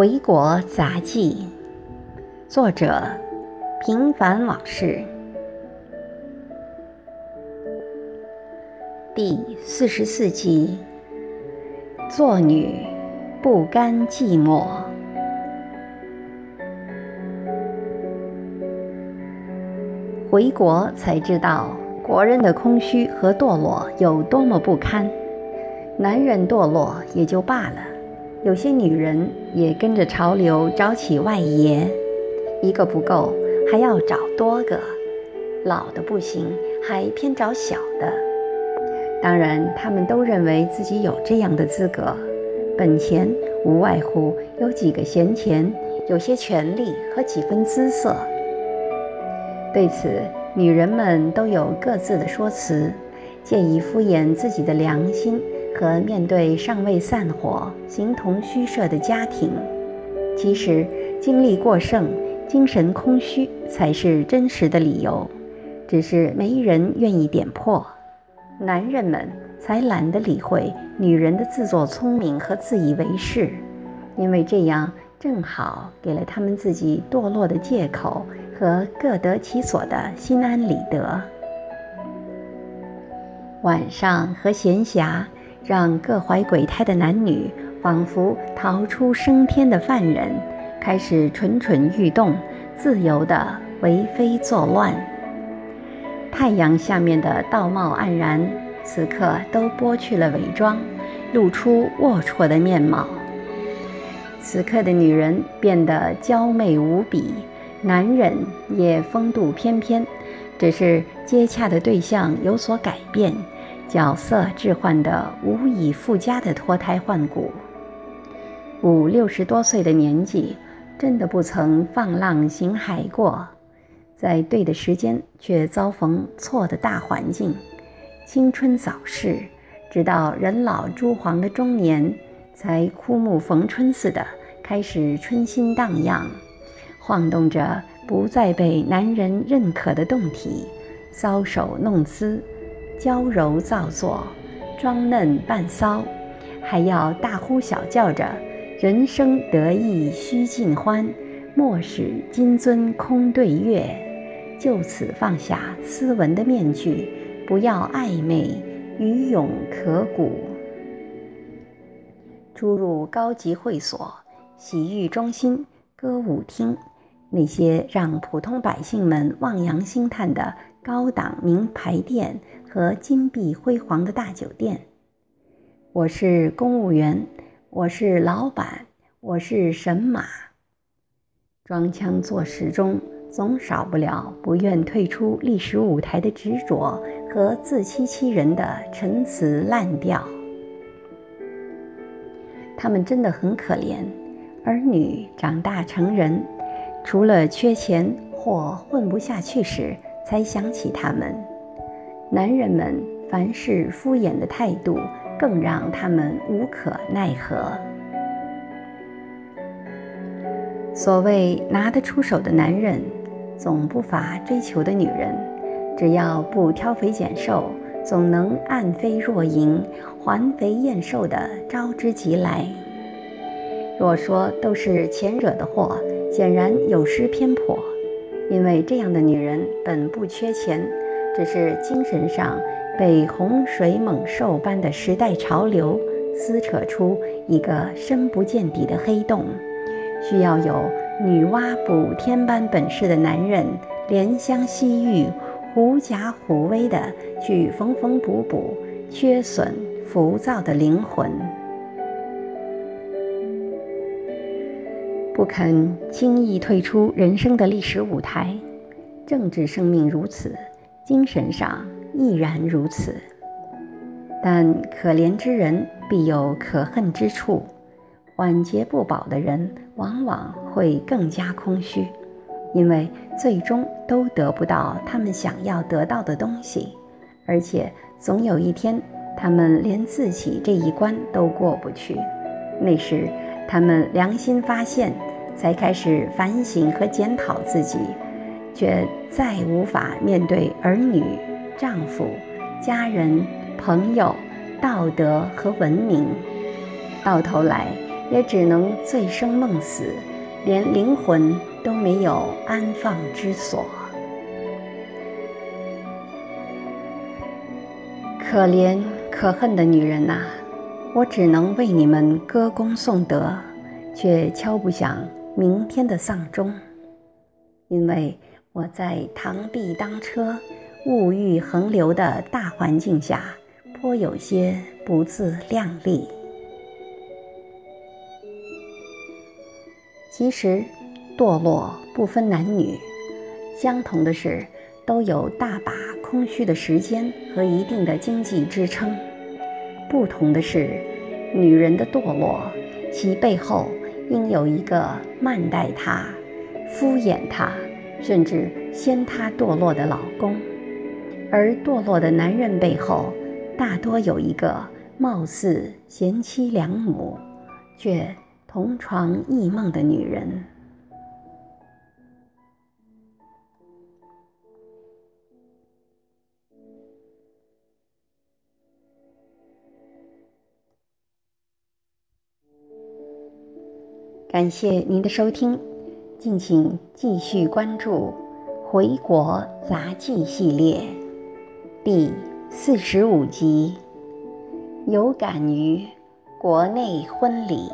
回国杂记，作者：平凡往事，第四十四集。做女不甘寂寞，回国才知道国人的空虚和堕落有多么不堪。男人堕落也就罢了。有些女人也跟着潮流找起外爷，一个不够，还要找多个，老的不行，还偏找小的。当然，他们都认为自己有这样的资格，本钱无外乎有几个闲钱，有些权利和几分姿色。对此，女人们都有各自的说辞，借以敷衍自己的良心。和面对尚未散伙、形同虚设的家庭，其实精力过剩、精神空虚才是真实的理由，只是没人愿意点破。男人们才懒得理会女人的自作聪明和自以为是，因为这样正好给了他们自己堕落的借口和各得其所的心安理得。晚上和闲暇。让各怀鬼胎的男女仿佛逃出升天的犯人，开始蠢蠢欲动，自由地为非作乱。太阳下面的道貌岸然，此刻都剥去了伪装，露出龌龊的面貌。此刻的女人变得娇媚无比，男人也风度翩翩，只是接洽的对象有所改变。角色置换的无以复加的脱胎换骨，五六十多岁的年纪，真的不曾放浪形骸过，在对的时间却遭逢错的大环境，青春早逝，直到人老珠黄的中年，才枯木逢春似的开始春心荡漾，晃动着不再被男人认可的胴体，搔首弄姿。娇柔造作，装嫩扮骚，还要大呼小叫着“人生得意须尽欢，莫使金樽空对月”，就此放下斯文的面具，不要暧昧，与勇可鼓。出入高级会所、洗浴中心、歌舞厅，那些让普通百姓们望洋兴叹的高档名牌店。和金碧辉煌的大酒店，我是公务员，我是老板，我是神马。装腔作势中，总少不了不愿退出历史舞台的执着和自欺欺人的陈词滥调。他们真的很可怜，儿女长大成人，除了缺钱或混不下去时，才想起他们。男人们凡事敷衍的态度，更让他们无可奈何。所谓拿得出手的男人，总不乏追求的女人。只要不挑肥拣瘦，总能暗飞若蝇，环肥燕瘦的招之即来。若说都是钱惹的祸，显然有失偏颇，因为这样的女人本不缺钱。只是精神上被洪水猛兽般的时代潮流撕扯出一个深不见底的黑洞，需要有女娲补天般本事的男人怜香惜玉、狐假虎威的去缝缝补补缺损浮躁的灵魂，不肯轻易退出人生的历史舞台。政治生命如此。精神上亦然如此，但可怜之人必有可恨之处。晚节不保的人，往往会更加空虚，因为最终都得不到他们想要得到的东西，而且总有一天，他们连自己这一关都过不去。那时，他们良心发现，才开始反省和检讨自己。却再无法面对儿女、丈夫、家人、朋友、道德和文明，到头来也只能醉生梦死，连灵魂都没有安放之所。可怜可恨的女人呐，我只能为你们歌功颂德，却敲不响明天的丧钟，因为我在螳臂当车、物欲横流的大环境下，颇有些不自量力。其实，堕落不分男女，相同的是。都有大把空虚的时间和一定的经济支撑。不同的是，女人的堕落，其背后应有一个慢待她、敷衍她，甚至先她堕落的老公；而堕落的男人背后，大多有一个貌似贤妻良母，却同床异梦的女人。感谢您的收听，敬请继续关注《回国杂记》系列第四十五集，有感于国内婚礼。